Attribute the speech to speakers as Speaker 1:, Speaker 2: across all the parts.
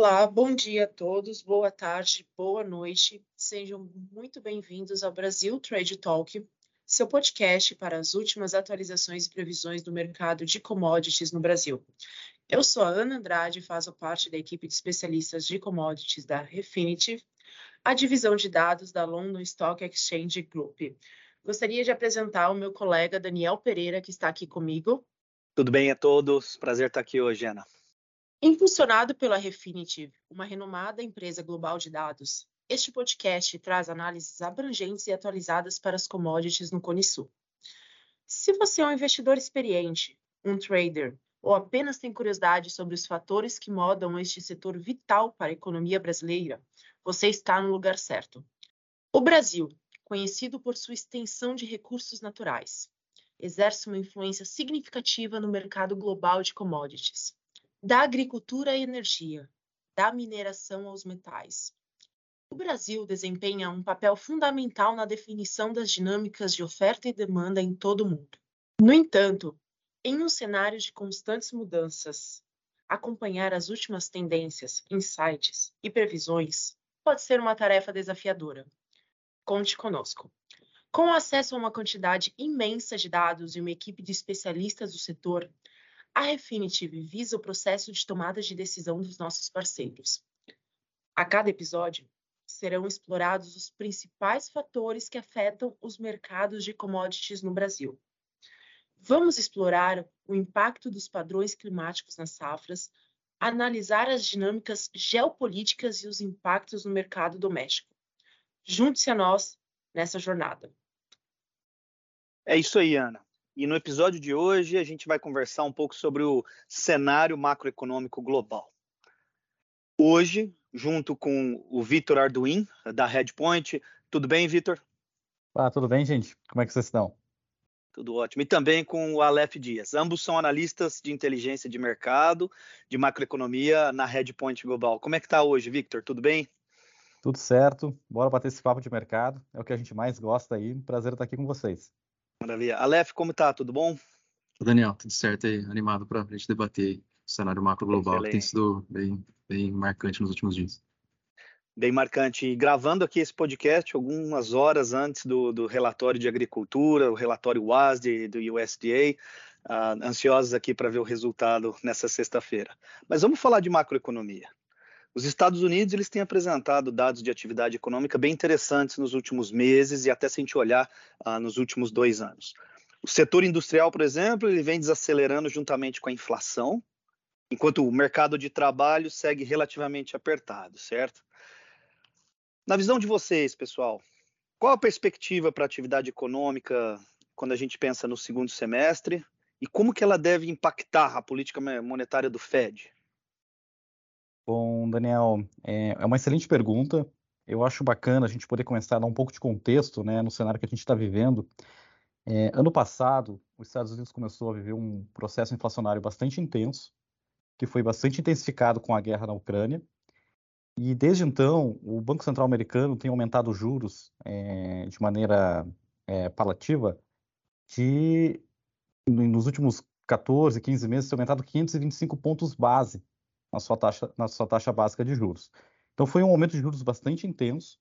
Speaker 1: Olá, bom dia a todos, boa tarde, boa noite. Sejam muito bem-vindos ao Brasil Trade Talk, seu podcast para as últimas atualizações e previsões do mercado de commodities no Brasil. Eu sou a Ana Andrade e faço parte da equipe de especialistas de commodities da Refinitiv, a divisão de dados da London Stock Exchange Group. Gostaria de apresentar o meu colega Daniel Pereira, que está aqui comigo.
Speaker 2: Tudo bem a todos? Prazer estar aqui hoje, Ana.
Speaker 1: Impulsionado pela Refinitiv, uma renomada empresa global de dados, este podcast traz análises abrangentes e atualizadas para as commodities no Cone Sul. Se você é um investidor experiente, um trader ou apenas tem curiosidade sobre os fatores que modam este setor vital para a economia brasileira, você está no lugar certo. O Brasil, conhecido por sua extensão de recursos naturais, exerce uma influência significativa no mercado global de commodities da agricultura à energia, da mineração aos metais. O Brasil desempenha um papel fundamental na definição das dinâmicas de oferta e demanda em todo o mundo. No entanto, em um cenário de constantes mudanças, acompanhar as últimas tendências, insights e previsões pode ser uma tarefa desafiadora. Conte conosco. Com acesso a uma quantidade imensa de dados e uma equipe de especialistas do setor, a Refinitiv visa o processo de tomada de decisão dos nossos parceiros. A cada episódio, serão explorados os principais fatores que afetam os mercados de commodities no Brasil. Vamos explorar o impacto dos padrões climáticos nas safras, analisar as dinâmicas geopolíticas e os impactos no mercado doméstico. Junte-se a nós nessa jornada.
Speaker 2: É isso aí, Ana. E no episódio de hoje a gente vai conversar um pouco sobre o cenário macroeconômico global. Hoje, junto com o Vitor Arduin, da Redpoint. Tudo bem, Vitor?
Speaker 3: Ah, tudo bem, gente? Como é que vocês estão?
Speaker 2: Tudo ótimo. E também com o Aleph Dias. Ambos são analistas de inteligência de mercado, de macroeconomia na Redpoint Global. Como é que está hoje, Victor? Tudo bem?
Speaker 3: Tudo certo. Bora bater esse papo de mercado. É o que a gente mais gosta aí. Prazer estar aqui com vocês.
Speaker 2: Maravilha. Aleph, como tá? Tudo bom?
Speaker 4: Daniel, tudo certo aí, animado para a gente debater o cenário macro global, que tem sido bem, bem marcante nos últimos dias.
Speaker 2: Bem marcante. E gravando aqui esse podcast algumas horas antes do, do relatório de agricultura, o relatório WASD do USDA, uh, ansiosos aqui para ver o resultado nessa sexta-feira. Mas vamos falar de macroeconomia. Os Estados Unidos eles têm apresentado dados de atividade econômica bem interessantes nos últimos meses e até se a gente olhar ah, nos últimos dois anos. O setor industrial, por exemplo, ele vem desacelerando juntamente com a inflação, enquanto o mercado de trabalho segue relativamente apertado, certo? Na visão de vocês, pessoal, qual a perspectiva para a atividade econômica quando a gente pensa no segundo semestre e como que ela deve impactar a política monetária do Fed?
Speaker 3: Bom, Daniel, é, é uma excelente pergunta. Eu acho bacana a gente poder começar a dar um pouco de contexto né, no cenário que a gente está vivendo. É, ano passado, os Estados Unidos começou a viver um processo inflacionário bastante intenso, que foi bastante intensificado com a guerra na Ucrânia. E desde então, o Banco Central americano tem aumentado os juros é, de maneira é, palativa, que nos últimos 14, 15 meses tem aumentado 525 pontos base na sua taxa, na sua taxa básica de juros. Então foi um aumento de juros bastante intenso.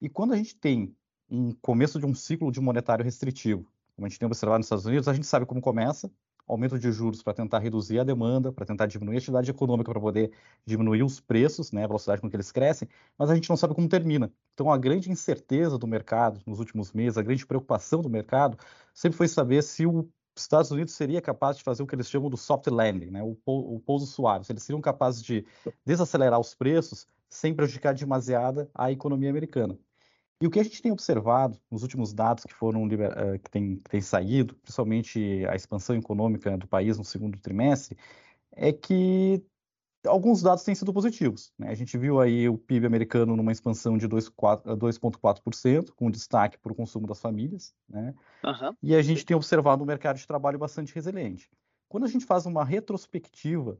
Speaker 3: E quando a gente tem um começo de um ciclo de monetário restritivo, como a gente tem observado nos Estados Unidos, a gente sabe como começa, aumento de juros para tentar reduzir a demanda, para tentar diminuir a atividade econômica, para poder diminuir os preços, né, a velocidade com que eles crescem, mas a gente não sabe como termina. Então, a grande incerteza do mercado nos últimos meses, a grande preocupação do mercado, sempre foi saber se o Estados Unidos seria capaz de fazer o que eles chamam do soft landing, né? o, pouso suave. Eles seriam capazes de desacelerar os preços sem prejudicar demasiada a economia americana. E o que a gente tem observado nos últimos dados que foram uh, que têm tem saído, principalmente a expansão econômica do país no segundo trimestre, é que alguns dados têm sido positivos. Né? A gente viu aí o PIB americano numa expansão de 2,4%, com destaque para o consumo das famílias, né? Uhum. e a gente tem observado um mercado de trabalho bastante resiliente. Quando a gente faz uma retrospectiva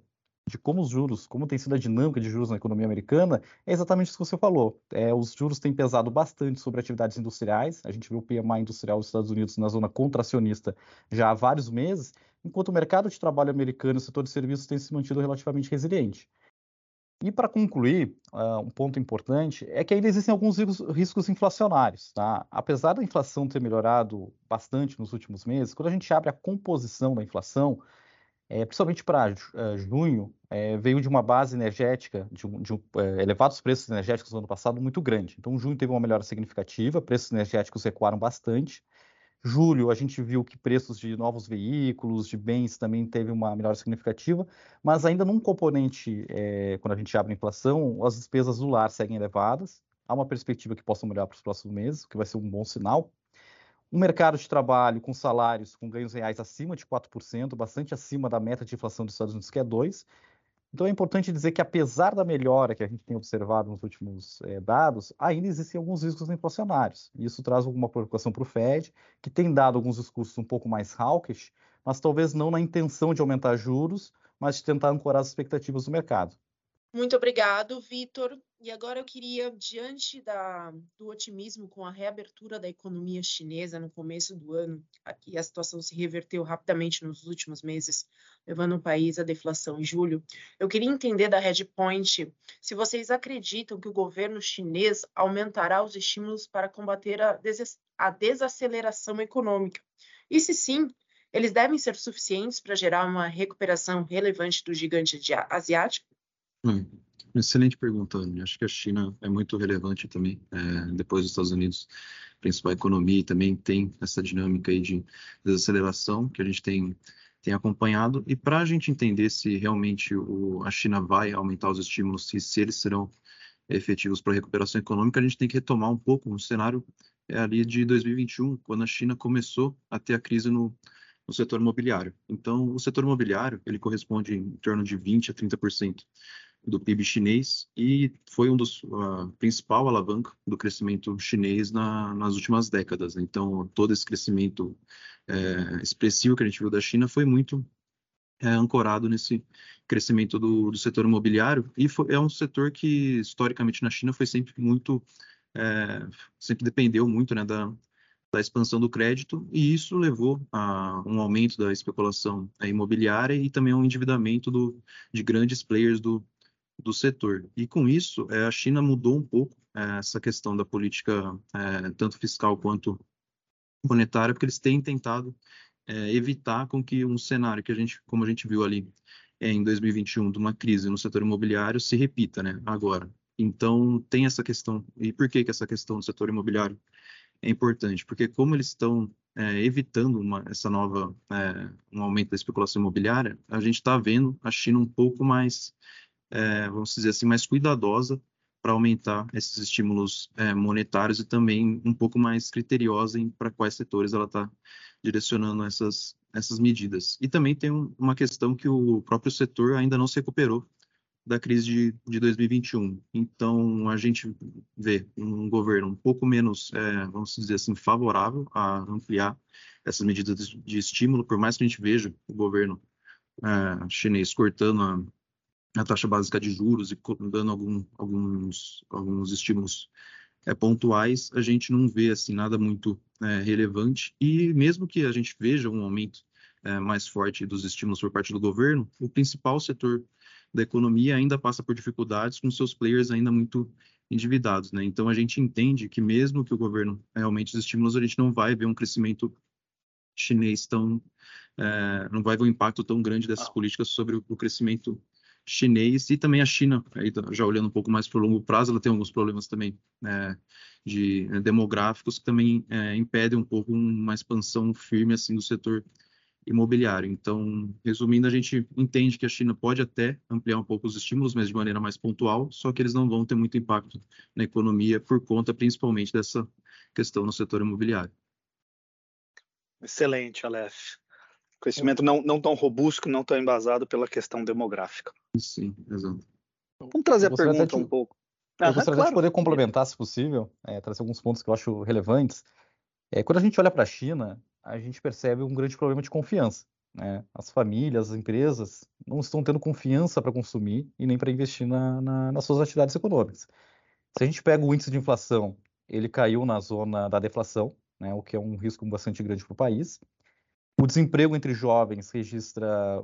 Speaker 3: de como os juros, como tem sido a dinâmica de juros na economia americana, é exatamente isso que você falou. É, os juros têm pesado bastante sobre atividades industriais. A gente viu o PMI industrial dos Estados Unidos na zona contracionista já há vários meses, enquanto o mercado de trabalho americano e o setor de serviços tem se mantido relativamente resiliente. E para concluir, uh, um ponto importante é que ainda existem alguns riscos inflacionários. Tá? Apesar da inflação ter melhorado bastante nos últimos meses, quando a gente abre a composição da inflação, é, principalmente para uh, junho, é, veio de uma base energética, de, de é, elevados preços energéticos no ano passado muito grande. Então, junho teve uma melhora significativa, preços energéticos recuaram bastante. Julho, a gente viu que preços de novos veículos, de bens, também teve uma melhora significativa, mas ainda num componente, é, quando a gente abre a inflação, as despesas do lar seguem elevadas. Há uma perspectiva que possa melhorar para os próximos meses, o que vai ser um bom sinal. Um mercado de trabalho com salários com ganhos reais acima de 4%, bastante acima da meta de inflação dos Estados Unidos, que é 2%. Então é importante dizer que, apesar da melhora que a gente tem observado nos últimos é, dados, ainda existem alguns riscos inflacionários. Isso traz alguma preocupação para o Fed, que tem dado alguns discursos um pouco mais hawkish, mas talvez não na intenção de aumentar juros, mas de tentar ancorar as expectativas do mercado.
Speaker 1: Muito obrigado, Vitor. E agora eu queria, diante da, do otimismo com a reabertura da economia chinesa no começo do ano, e a situação se reverteu rapidamente nos últimos meses, levando o país à deflação em julho, eu queria entender da Redpoint se vocês acreditam que o governo chinês aumentará os estímulos para combater a, des a desaceleração econômica. E se sim, eles devem ser suficientes para gerar uma recuperação relevante do gigante asiático?
Speaker 4: Hum, excelente pergunta, Anny. Acho que a China é muito relevante também, é, depois dos Estados Unidos, principal economia, e também tem essa dinâmica aí de desaceleração que a gente tem, tem acompanhado. E para a gente entender se realmente o, a China vai aumentar os estímulos, se, se eles serão efetivos para a recuperação econômica, a gente tem que retomar um pouco o cenário é, ali de 2021, quando a China começou a ter a crise no, no setor imobiliário. Então, o setor imobiliário, ele corresponde em torno de 20 a 30% do PIB chinês e foi um dos uh, principal alavanca do crescimento chinês na, nas últimas décadas. Então, todo esse crescimento é, expressivo que a gente viu da China foi muito é, ancorado nesse crescimento do, do setor imobiliário e foi, é um setor que historicamente na China foi sempre muito é, sempre dependeu muito né, da, da expansão do crédito e isso levou a um aumento da especulação imobiliária e também um endividamento do, de grandes players do, do setor. E com isso, é, a China mudou um pouco é, essa questão da política, é, tanto fiscal quanto monetária, porque eles têm tentado evitar com que um cenário que a gente, como a gente viu ali em 2021, de uma crise no setor imobiliário, se repita, né, agora. Então, tem essa questão. E por que, que essa questão do setor imobiliário é importante? Porque como eles estão é, evitando uma, essa nova, é, um aumento da especulação imobiliária, a gente está vendo a China um pouco mais é, vamos dizer assim, mais cuidadosa para aumentar esses estímulos é, monetários e também um pouco mais criteriosa em para quais setores ela está direcionando essas, essas medidas. E também tem um, uma questão que o próprio setor ainda não se recuperou da crise de, de 2021. Então, a gente vê um governo um pouco menos, é, vamos dizer assim, favorável a ampliar essas medidas de, de estímulo, por mais que a gente veja o governo é, chinês cortando a, a taxa básica de juros e dando algum, alguns, alguns estímulos é, pontuais, a gente não vê assim nada muito é, relevante. E mesmo que a gente veja um aumento é, mais forte dos estímulos por parte do governo, o principal setor da economia ainda passa por dificuldades com seus players ainda muito endividados, né? Então a gente entende que mesmo que o governo aumente os estímulos, a gente não vai ver um crescimento chinês tão, é, não vai ver um impacto tão grande dessas políticas sobre o, o crescimento chinês e também a China, aí tá, já olhando um pouco mais para o longo prazo, ela tem alguns problemas também né, de né, demográficos que também é, impedem um pouco uma expansão firme assim do setor imobiliário. Então, resumindo, a gente entende que a China pode até ampliar um pouco os estímulos, mas de maneira mais pontual, só que eles não vão ter muito impacto na economia por conta principalmente dessa questão no setor imobiliário.
Speaker 2: Excelente, Aleph. Conhecimento não, não tão robusto, não tão embasado pela questão demográfica.
Speaker 4: Sim, exato.
Speaker 2: Vamos trazer a pergunta te, um pouco.
Speaker 3: Eu ah, gostaria claro. de poder complementar, se possível, é, trazer alguns pontos que eu acho relevantes. É, quando a gente olha para a China, a gente percebe um grande problema de confiança. Né? As famílias, as empresas não estão tendo confiança para consumir e nem para investir na, na, nas suas atividades econômicas. Se a gente pega o índice de inflação, ele caiu na zona da deflação, né, o que é um risco bastante grande para o país. O desemprego entre jovens registra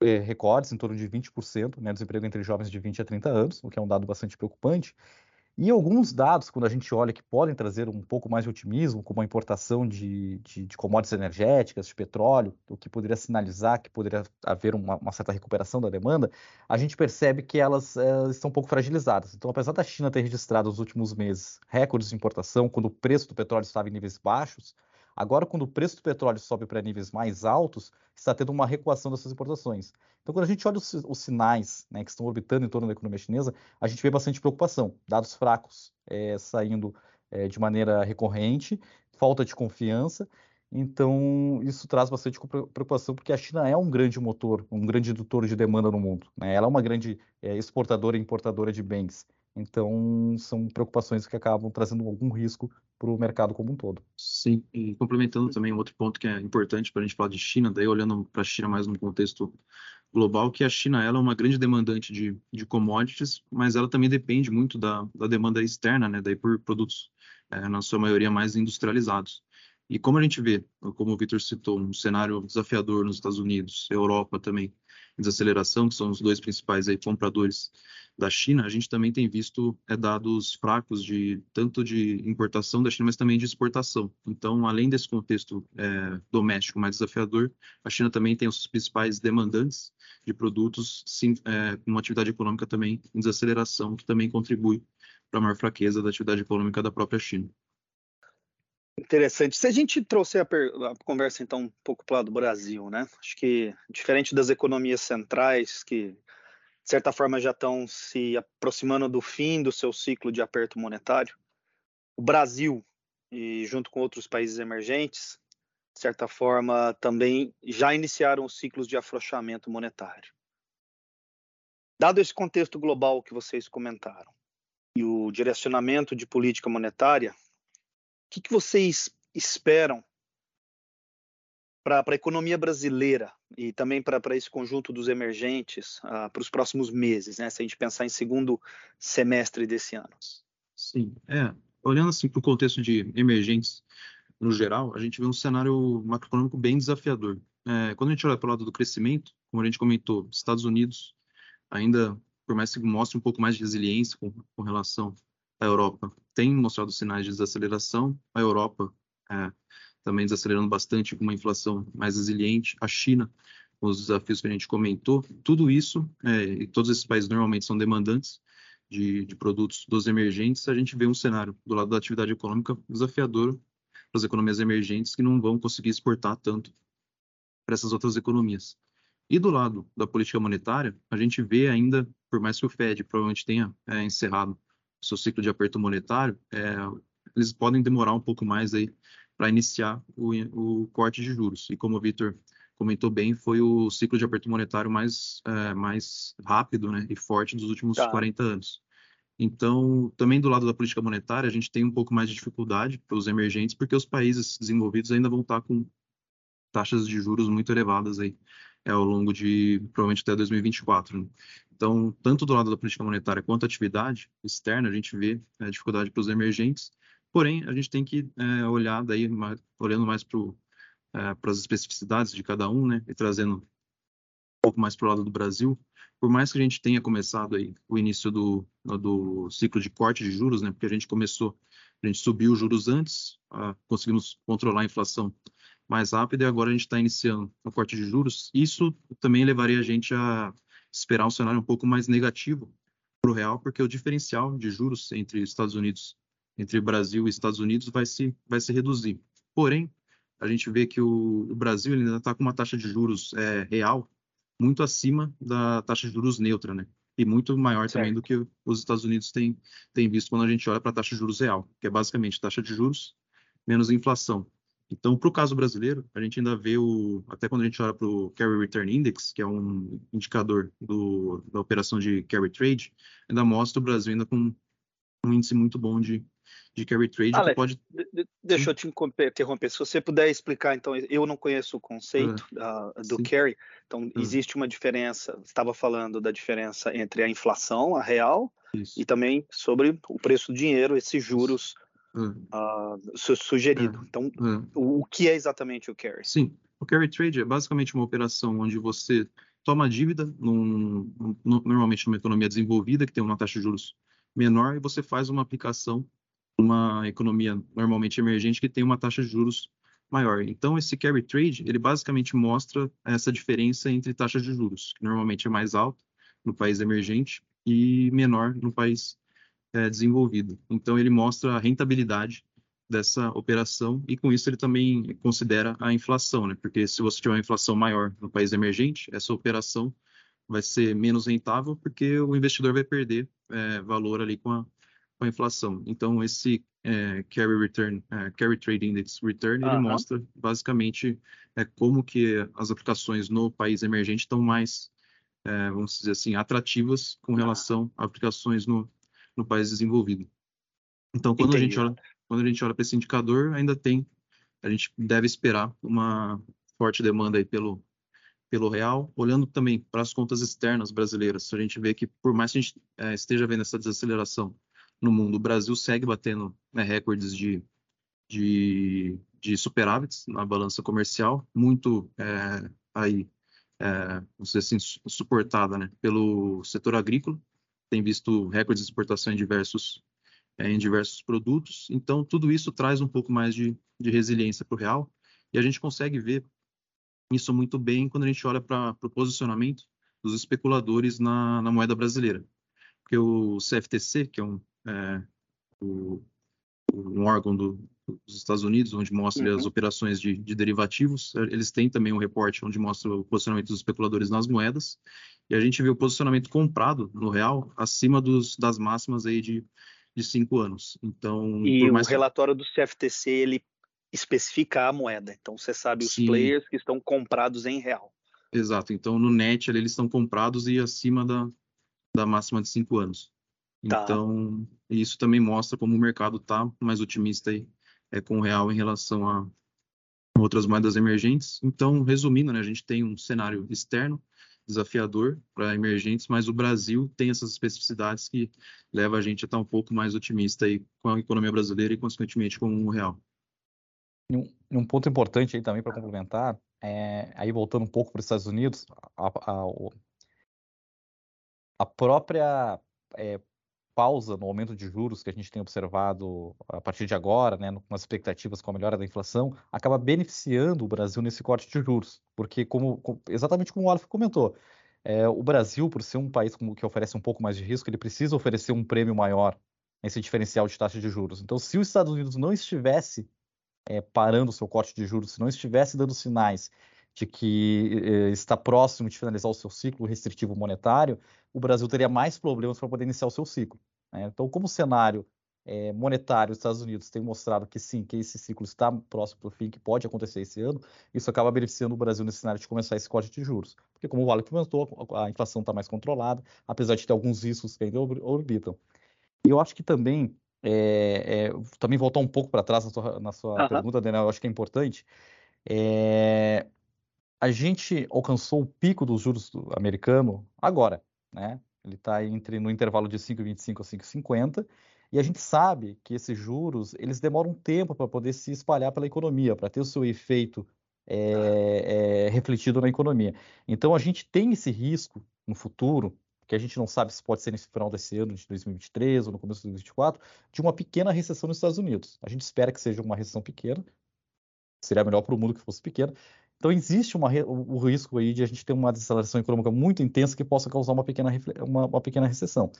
Speaker 3: é, recordes, em torno de 20%, né, desemprego entre jovens de 20 a 30 anos, o que é um dado bastante preocupante. E alguns dados, quando a gente olha, que podem trazer um pouco mais de otimismo, como a importação de, de, de commodities energéticas, de petróleo, o que poderia sinalizar que poderia haver uma, uma certa recuperação da demanda, a gente percebe que elas é, estão um pouco fragilizadas. Então, apesar da China ter registrado nos últimos meses recordes de importação, quando o preço do petróleo estava em níveis baixos, Agora, quando o preço do petróleo sobe para níveis mais altos, está tendo uma recuação dessas importações. Então, quando a gente olha os, os sinais né, que estão orbitando em torno da economia chinesa, a gente vê bastante preocupação. Dados fracos é, saindo é, de maneira recorrente, falta de confiança. Então, isso traz bastante preocupação, porque a China é um grande motor, um grande indutor de demanda no mundo. Né? Ela é uma grande é, exportadora e importadora de bens. Então, são preocupações que acabam trazendo algum risco para o mercado como um todo.
Speaker 4: Sim, e complementando também um outro ponto que é importante para a gente falar de China, daí olhando para a China mais no contexto global, que a China ela é uma grande demandante de, de commodities, mas ela também depende muito da, da demanda externa, né, daí por produtos, é, na sua maioria, mais industrializados. E como a gente vê, como o Victor citou, um cenário desafiador nos Estados Unidos, Europa também, desaceleração, que são os dois principais aí compradores da China, a gente também tem visto é, dados fracos de tanto de importação da China, mas também de exportação. Então, além desse contexto é, doméstico mais desafiador, a China também tem os principais demandantes de produtos sim, é, com uma atividade econômica também em desaceleração, que também contribui para a maior fraqueza da atividade econômica da própria China.
Speaker 2: Interessante. Se a gente trouxer a, a conversa então um pouco para lado do Brasil, né? Acho que diferente das economias centrais que de certa forma já estão se aproximando do fim do seu ciclo de aperto monetário, o Brasil e junto com outros países emergentes, de certa forma também já iniciaram os ciclos de afrouxamento monetário. Dado esse contexto global que vocês comentaram e o direcionamento de política monetária, que, que vocês esperam para a economia brasileira e também para esse conjunto dos emergentes uh, para os próximos meses, né? Se a gente pensar em segundo semestre desse ano.
Speaker 4: Sim, é. Olhando assim para o contexto de emergentes no geral, a gente vê um cenário macroeconômico bem desafiador. É, quando a gente olha para o lado do crescimento, como a gente comentou, Estados Unidos ainda, por mais que mostre um pouco mais de resiliência com, com relação à Europa, tem mostrado sinais de desaceleração. A Europa é, também desacelerando bastante, com uma inflação mais resiliente, a China, os desafios que a gente comentou, tudo isso, é, e todos esses países normalmente são demandantes de, de, produtos dos emergentes, a gente vê um cenário do lado da atividade econômica desafiador para as economias emergentes que não vão conseguir exportar tanto para essas outras economias. E do lado da política monetária, a gente vê ainda, por mais que o Fed provavelmente tenha é, encerrado seu ciclo de aperto monetário, é, eles podem demorar um pouco mais aí para iniciar o, o, corte de juros. E como o Vitor comentou bem, foi o ciclo de aperto monetário mais, é, mais rápido né, e forte dos últimos tá. 40 anos. Então, também do lado da política monetária, a gente tem um pouco mais de dificuldade para os emergentes, porque os países desenvolvidos ainda vão estar com taxas de juros muito elevadas aí é, ao longo de provavelmente até 2024. Né? Então, tanto do lado da política monetária quanto a atividade externa, a gente vê a é, dificuldade para os emergentes Porém, a gente tem que é, olhar daí, olhando mais para é, as especificidades de cada um, né, e trazendo um pouco mais para o lado do Brasil, por mais que a gente tenha começado aí o início do, do ciclo de corte de juros, né, porque a gente começou, a gente subiu os juros antes, conseguimos controlar a inflação mais rápido e agora a gente está iniciando o corte de juros. Isso também levaria a gente a esperar um cenário um pouco mais negativo para o real, porque o diferencial de juros entre Estados Unidos entre Brasil e Estados Unidos vai se, vai se reduzir. Porém, a gente vê que o, o Brasil ainda está com uma taxa de juros é, real muito acima da taxa de juros neutra, né? E muito maior certo. também do que os Estados Unidos têm, têm visto quando a gente olha para a taxa de juros real, que é basicamente taxa de juros menos inflação. Então, para o caso brasileiro, a gente ainda vê o. Até quando a gente olha para o Carry Return Index, que é um indicador do, da operação de carry trade, ainda mostra o Brasil ainda com um índice muito bom de, de carry trade Ale, pode.
Speaker 2: Deixa eu te interromper. Se você puder explicar, então, eu não conheço o conceito uh, do sim. carry, então uh. existe uma diferença. Estava falando da diferença entre a inflação, a real, Isso. e também sobre o preço do dinheiro, esses juros uh, sugerido. Então, o, o, que é exatamente o carry?
Speaker 4: Sim, o carry trade é basicamente uma operação onde você toma dívida, num, num, normalmente numa economia desenvolvida, que tem uma taxa de juros menor, e você faz uma aplicação numa economia normalmente emergente que tem uma taxa de juros maior. Então, esse carry trade, ele basicamente mostra essa diferença entre taxas de juros, que normalmente é mais alta no país emergente e menor no país é, desenvolvido. Então, ele mostra a rentabilidade dessa operação e com isso ele também considera a inflação, né? Porque se você tiver uma inflação maior no país emergente, essa operação vai ser menos rentável porque o investidor vai perder é, valor ali com a, com a inflação. Então esse é, carry return, é, carry trade index return, ele mostra basicamente é, como que as aplicações no país emergente estão mais, é, vamos dizer assim, atrativas com relação a aplicações no, no país desenvolvido. Então quando Entendi. a gente olha quando a gente olha para esse indicador, ainda tem, a gente deve esperar uma forte demanda aí pelo, pelo real, olhando também para as contas externas brasileiras. A gente vê que, por mais que a gente é, esteja vendo essa desaceleração no mundo, o Brasil segue batendo né, recordes de, de, de superávites na balança comercial, muito é, aí, é, vamos dizer assim, suportada né, pelo setor agrícola, tem visto recordes de exportação em diversos é, em diversos produtos. Então, tudo isso traz um pouco mais de, de resiliência para o real. E a gente consegue ver isso muito bem quando a gente olha para o posicionamento dos especuladores na, na, moeda brasileira. Porque o CFTC, que é um, é, o, um órgão do, dos Estados Unidos, onde mostra uhum. as operações de, de, derivativos, eles têm também um reporte onde mostra o posicionamento dos especuladores nas moedas. E a gente vê o posicionamento comprado no real acima dos, das máximas aí de de cinco anos. Então,
Speaker 2: e o relatório do CFTC ele especifica a moeda. Então você sabe os Sim. players que estão comprados em real.
Speaker 4: Exato. Então no net ali, eles estão comprados e acima da, da máxima de cinco anos. Tá. Então isso também mostra como o mercado está mais otimista aí, é, com o real em relação a outras moedas emergentes. Então, resumindo, né, a gente tem um cenário externo desafiador para emergentes, mas o Brasil tem essas especificidades que leva a gente a estar um pouco mais otimista aí com a economia brasileira e, consequentemente, com o real.
Speaker 3: Um, um ponto importante aí também para complementar, é, aí voltando um pouco para os Estados Unidos, a, a, a própria é, pausa no aumento de juros que a gente tem observado a partir de agora, né, com as expectativas com a melhora da inflação, acaba beneficiando o Brasil nesse corte de juros, porque como, exatamente como o Alf comentou, é, o Brasil, por ser um país que oferece um pouco mais de risco, ele precisa oferecer um prêmio maior nesse diferencial de taxa de juros. Então, se os Estados Unidos não estivesse é, parando o seu corte de juros, se não estivesse dando sinais de que eh, está próximo de finalizar o seu ciclo restritivo monetário, o Brasil teria mais problemas para poder iniciar o seu ciclo. Né? Então, como o cenário eh, monetário dos Estados Unidos tem mostrado que sim, que esse ciclo está próximo do fim, que pode acontecer esse ano, isso acaba beneficiando o Brasil nesse cenário de começar esse corte de juros. Porque, como o Vale comentou, a inflação está mais controlada, apesar de ter alguns riscos que ainda orbitam. E eu acho que também, é, é, também voltar um pouco para trás na sua, na sua uhum. pergunta, Daniel, eu acho que é importante. É, a gente alcançou o pico dos juros americano agora, né? Ele está entre no intervalo de 5,25 a 5,50 e a gente sabe que esses juros eles demoram um tempo para poder se espalhar pela economia, para ter o seu efeito é, é, refletido na economia. Então a gente tem esse risco no futuro que a gente não sabe se pode ser nesse final desse ano, de 2023 ou no começo de 2024, de uma pequena recessão nos Estados Unidos. A gente espera que seja uma recessão pequena, seria melhor para o mundo que fosse pequena, então, existe uma, o, risco aí de a gente ter uma desaceleração econômica muito intensa que possa causar uma pequena, uma, uma pequena recessão.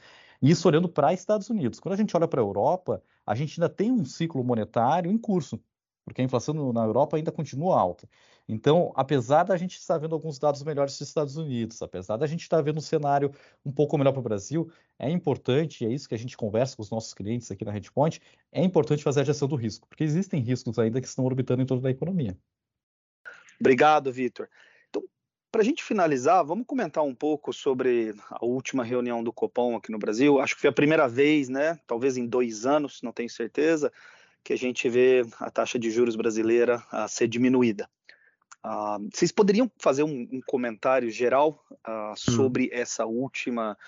Speaker 3: Isso olhando para Estados Unidos. Quando a gente olha para a Europa, a gente ainda tem um ciclo monetário em curso, porque a inflação na Europa ainda continua alta. Então, apesar da gente estar vendo alguns dados melhores dos Estados Unidos, apesar da gente estar vendo um cenário um pouco melhor para o Brasil, é importante, é isso que a gente conversa com os nossos clientes aqui na Redpoint, é importante fazer a gestão do risco, porque existem riscos ainda que estão orbitando em torno da economia.
Speaker 2: Obrigado, Vitor. Então, para a gente finalizar, vamos comentar um pouco sobre a última reunião do Copom aqui no Brasil. Acho que foi a primeira vez, né? Talvez em dois anos, não tenho certeza, que a gente vê a taxa de juros brasileira a ser diminuída. Uh, vocês poderiam fazer um, um comentário geral uh, sobre hum. essa última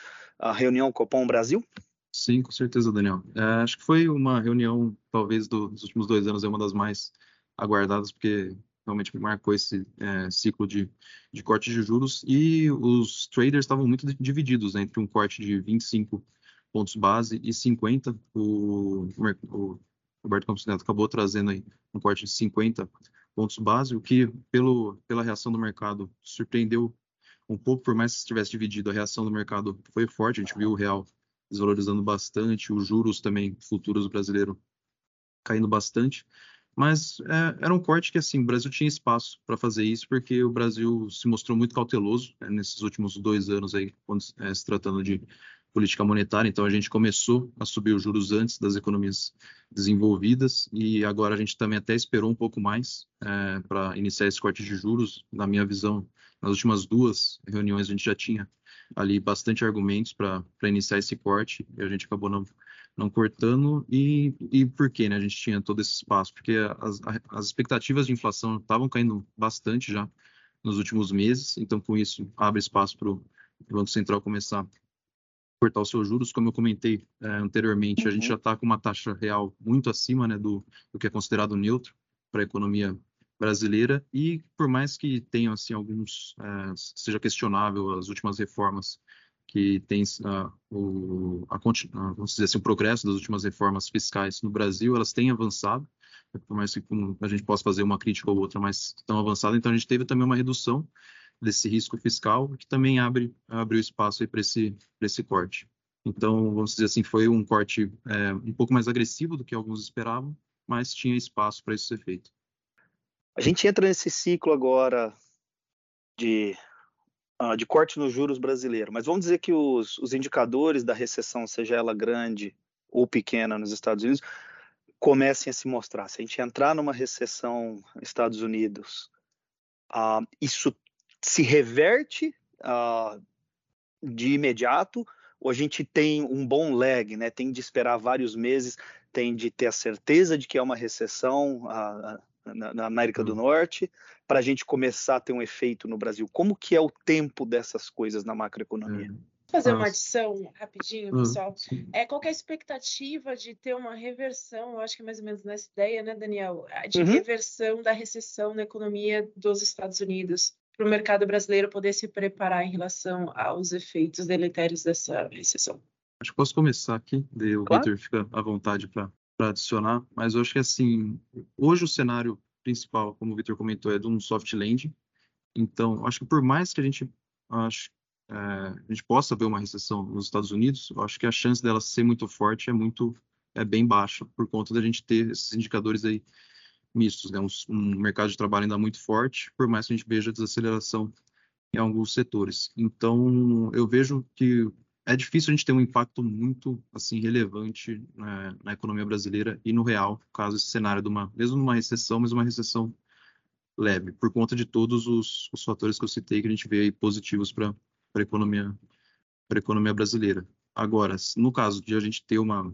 Speaker 2: uh, reunião Copom Brasil?
Speaker 4: Sim, com certeza, Daniel. É, acho que foi uma reunião, talvez, do, dos últimos dois anos, é uma das mais aguardadas, porque realmente marcou esse é, ciclo de, de corte de juros. E os traders estavam muito divididos né, entre um corte de 25 pontos base e 50. O, o Roberto Campos Neto acabou trazendo aí um corte de 50 pontos base, o que, pelo, pela reação do mercado, surpreendeu um pouco, por mais que estivesse dividido, a reação do mercado foi forte, a gente viu o real desvalorizando bastante, os juros também futuros brasileiro caindo bastante, mas é, era um corte que assim o Brasil tinha espaço para fazer isso porque o Brasil se mostrou muito cauteloso né, nesses últimos dois anos aí quando é, se tratando de política monetária, então a gente começou a subir os juros antes das economias desenvolvidas e agora a gente também até esperou um pouco mais é, para iniciar esse corte de juros. Na minha visão, nas últimas duas reuniões a gente já tinha ali bastante argumentos para iniciar esse corte e a gente acabou não, não cortando. E, e por quê? Né? A gente tinha todo esse espaço? Porque as, as expectativas de inflação estavam caindo bastante já nos últimos meses, então com isso abre espaço para o Banco Central começar cortar os seus juros, como eu comentei é, anteriormente, uhum. a gente uhum. já está com uma taxa real muito acima né, do, do que é considerado neutro para a economia brasileira e por mais que tenham assim alguns é, seja questionável as últimas reformas que tem uh, o a, vamos dizer assim o progresso das últimas reformas fiscais no Brasil elas têm avançado por mais que a gente possa fazer uma crítica ou outra mas estão avançadas então a gente teve também uma redução desse risco fiscal, que também abre, o espaço para esse, esse corte. Então, vamos dizer assim, foi um corte é, um pouco mais agressivo do que alguns esperavam, mas tinha espaço para isso ser feito.
Speaker 2: A gente entra nesse ciclo agora de, de corte nos juros brasileiro, mas vamos dizer que os, os indicadores da recessão, seja ela grande ou pequena nos Estados Unidos, comecem a se mostrar. Se a gente entrar numa recessão nos Estados Unidos, uh, isso se reverte uh, de imediato ou a gente tem um bom lag, né? Tem de esperar vários meses, tem de ter a certeza de que é uma recessão uh, na, na, América do uhum. Norte para a gente começar a ter um efeito no Brasil. Como que é o tempo dessas coisas na macroeconomia?
Speaker 1: Uhum. fazer uma adição rapidinho, uhum, pessoal. É, qual é a expectativa de ter uma reversão? Eu acho que é mais ou menos nessa ideia, né, Daniel? De uhum. reversão da recessão na economia dos Estados Unidos para o mercado brasileiro poder se preparar em relação aos efeitos deletérios dessa recessão?
Speaker 4: Acho que posso começar aqui, daí o claro. Victor fica à vontade para adicionar, mas eu acho que assim, hoje o cenário principal, como o Victor comentou, é de um soft landing. Então, acho que por mais que a gente acho, é, a gente possa ver uma recessão nos Estados Unidos, acho que a chance dela ser muito forte é muito é bem baixa por conta da gente ter esses indicadores aí mistos, né? um, um, mercado de trabalho ainda muito forte, por mais que a gente veja desaceleração em alguns setores. Então, eu vejo que é difícil a gente ter um impacto muito assim relevante né, na economia brasileira e no real, caso esse cenário de uma, mesmo numa recessão, mas uma recessão leve, por conta de todos os, os fatores que eu citei que a gente vê aí positivos para a economia para economia brasileira. Agora, no caso de a gente ter uma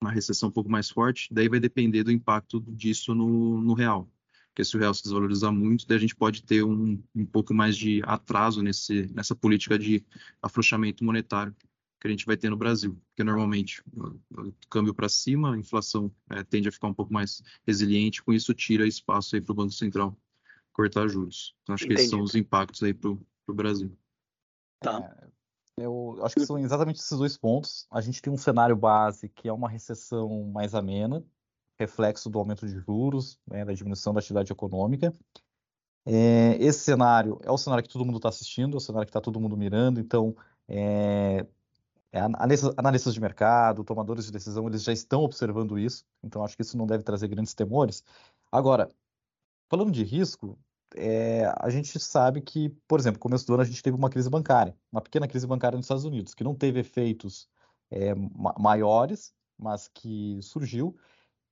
Speaker 4: uma recessão um pouco mais forte, daí vai depender do impacto disso no, no real. Porque se o real se desvalorizar muito, daí a gente pode ter um, um pouco mais de atraso nesse, nessa política de afrouxamento monetário que a gente vai ter no Brasil. Porque normalmente o câmbio para cima, a inflação é, tende a ficar um pouco mais resiliente, com isso tira espaço aí para o Banco Central cortar juros. Então acho Entendi. que esses são os impactos aí para o Brasil.
Speaker 3: Tá. É, eu acho que são exatamente esses dois pontos. A gente tem um cenário base que é uma recessão mais amena, reflexo do aumento de juros, né, da diminuição da atividade econômica. É, esse cenário é o cenário que todo mundo está assistindo, é o cenário que está todo mundo mirando, então é, é, analistas de mercado, tomadores de decisão, eles já estão observando isso, então acho que isso não deve trazer grandes temores. Agora, falando de risco, é, a gente sabe que, por exemplo, começo do ano a gente teve uma crise bancária, uma pequena crise bancária nos Estados Unidos, que não teve efeitos é, maiores, mas que surgiu.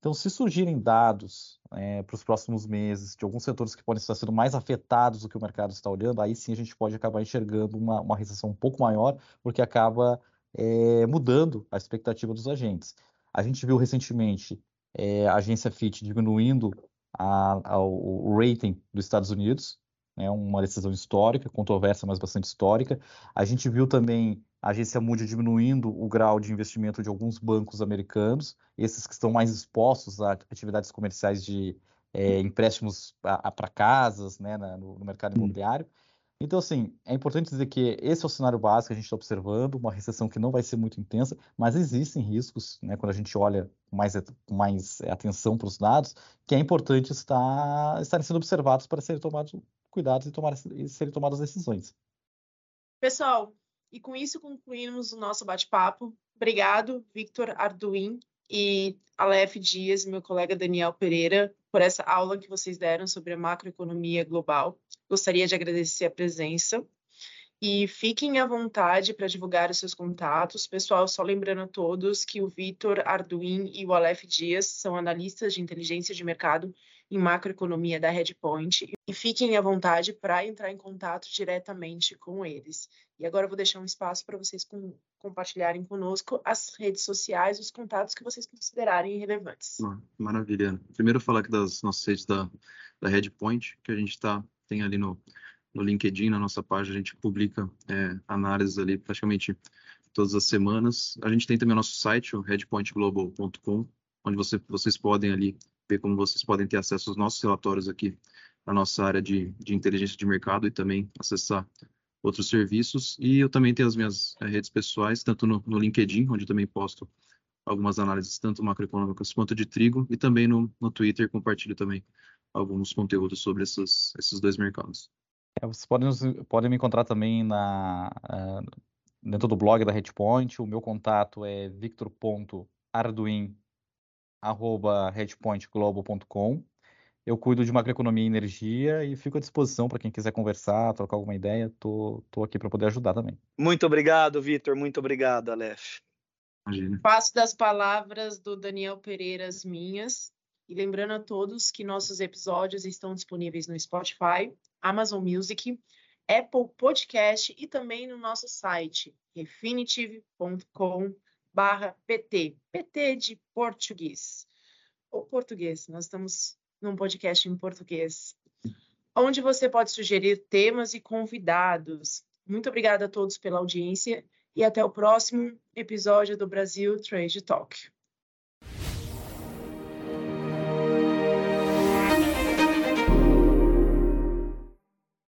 Speaker 3: Então, se surgirem dados é, para os próximos meses de alguns setores que podem estar sendo mais afetados do que o mercado está olhando, aí sim a gente pode acabar enxergando uma, uma recessão um pouco maior, porque acaba é, mudando a expectativa dos agentes. A gente viu recentemente é, a agência FIT diminuindo a, ao, o rating dos Estados Unidos, né, uma decisão histórica, controversa, mas bastante histórica. A gente viu também a agência Moody diminuindo o grau de investimento de alguns bancos americanos, esses que estão mais expostos a atividades comerciais de, é, empréstimos para casas né, na, no, no, mercado imobiliário. Então, assim, é importante dizer que esse é o cenário básico que a gente está observando, uma recessão que não vai ser muito intensa, mas existem riscos, né, quando a gente olha com mais, mais atenção para os dados, que é importante estar, estarem sendo observados para serem tomados cuidados e, tomar, e serem tomadas decisões.
Speaker 1: Pessoal, e com isso concluímos o nosso bate-papo. Obrigado, Victor Arduin e Aleph Dias, meu colega Daniel Pereira, por essa aula que vocês deram sobre a macroeconomia global. Gostaria de agradecer a presença e fiquem à vontade para divulgar os seus contatos. Pessoal, só lembrando a todos que o Vitor Arduin e o Aleph Dias são analistas de inteligência de mercado em macroeconomia da Redpoint e fiquem à vontade para entrar em contato diretamente com eles. E agora eu vou deixar um espaço para vocês com, compartilharem conosco as redes sociais, os contatos que vocês considerarem relevantes.
Speaker 4: Maravilha. Primeiro falar aqui das nossas redes da, da Redpoint, que a gente tá, tem ali no, no LinkedIn, na nossa página, a gente publica é, análises ali praticamente todas as semanas. A gente tem também o nosso site, o redpointglobal.com, onde você, vocês podem ali como vocês podem ter acesso aos nossos relatórios aqui na nossa área de, de inteligência de mercado e também acessar outros serviços. E eu também tenho as minhas é, redes pessoais, tanto no, no, LinkedIn, onde também posto algumas análises, tanto macroeconômicas quanto de trigo, e também no, no Twitter, compartilho também alguns conteúdos sobre esses, esses dois mercados.
Speaker 3: É, vocês podem, podem me encontrar também na, uh, dentro do blog da Redpoint. O meu contato é victor.arduin arroba redpointglobal.com. Eu cuido de macroeconomia e energia e fico à disposição para quem quiser conversar, trocar alguma ideia. Tô, tô aqui para poder ajudar também.
Speaker 2: Muito obrigado, Vitor. Muito obrigado, Aleph.
Speaker 1: Imagina. Faço das palavras do Daniel Pereira as minhas. E lembrando a todos que nossos episódios estão disponíveis no Spotify, Amazon Music, Apple Podcast e também no nosso site refinitiv.com barra PT, PT de português. Ou português, nós estamos num podcast em português, onde você pode sugerir temas e convidados. Muito obrigada a todos pela audiência e até o próximo episódio do Brasil Trade Talk.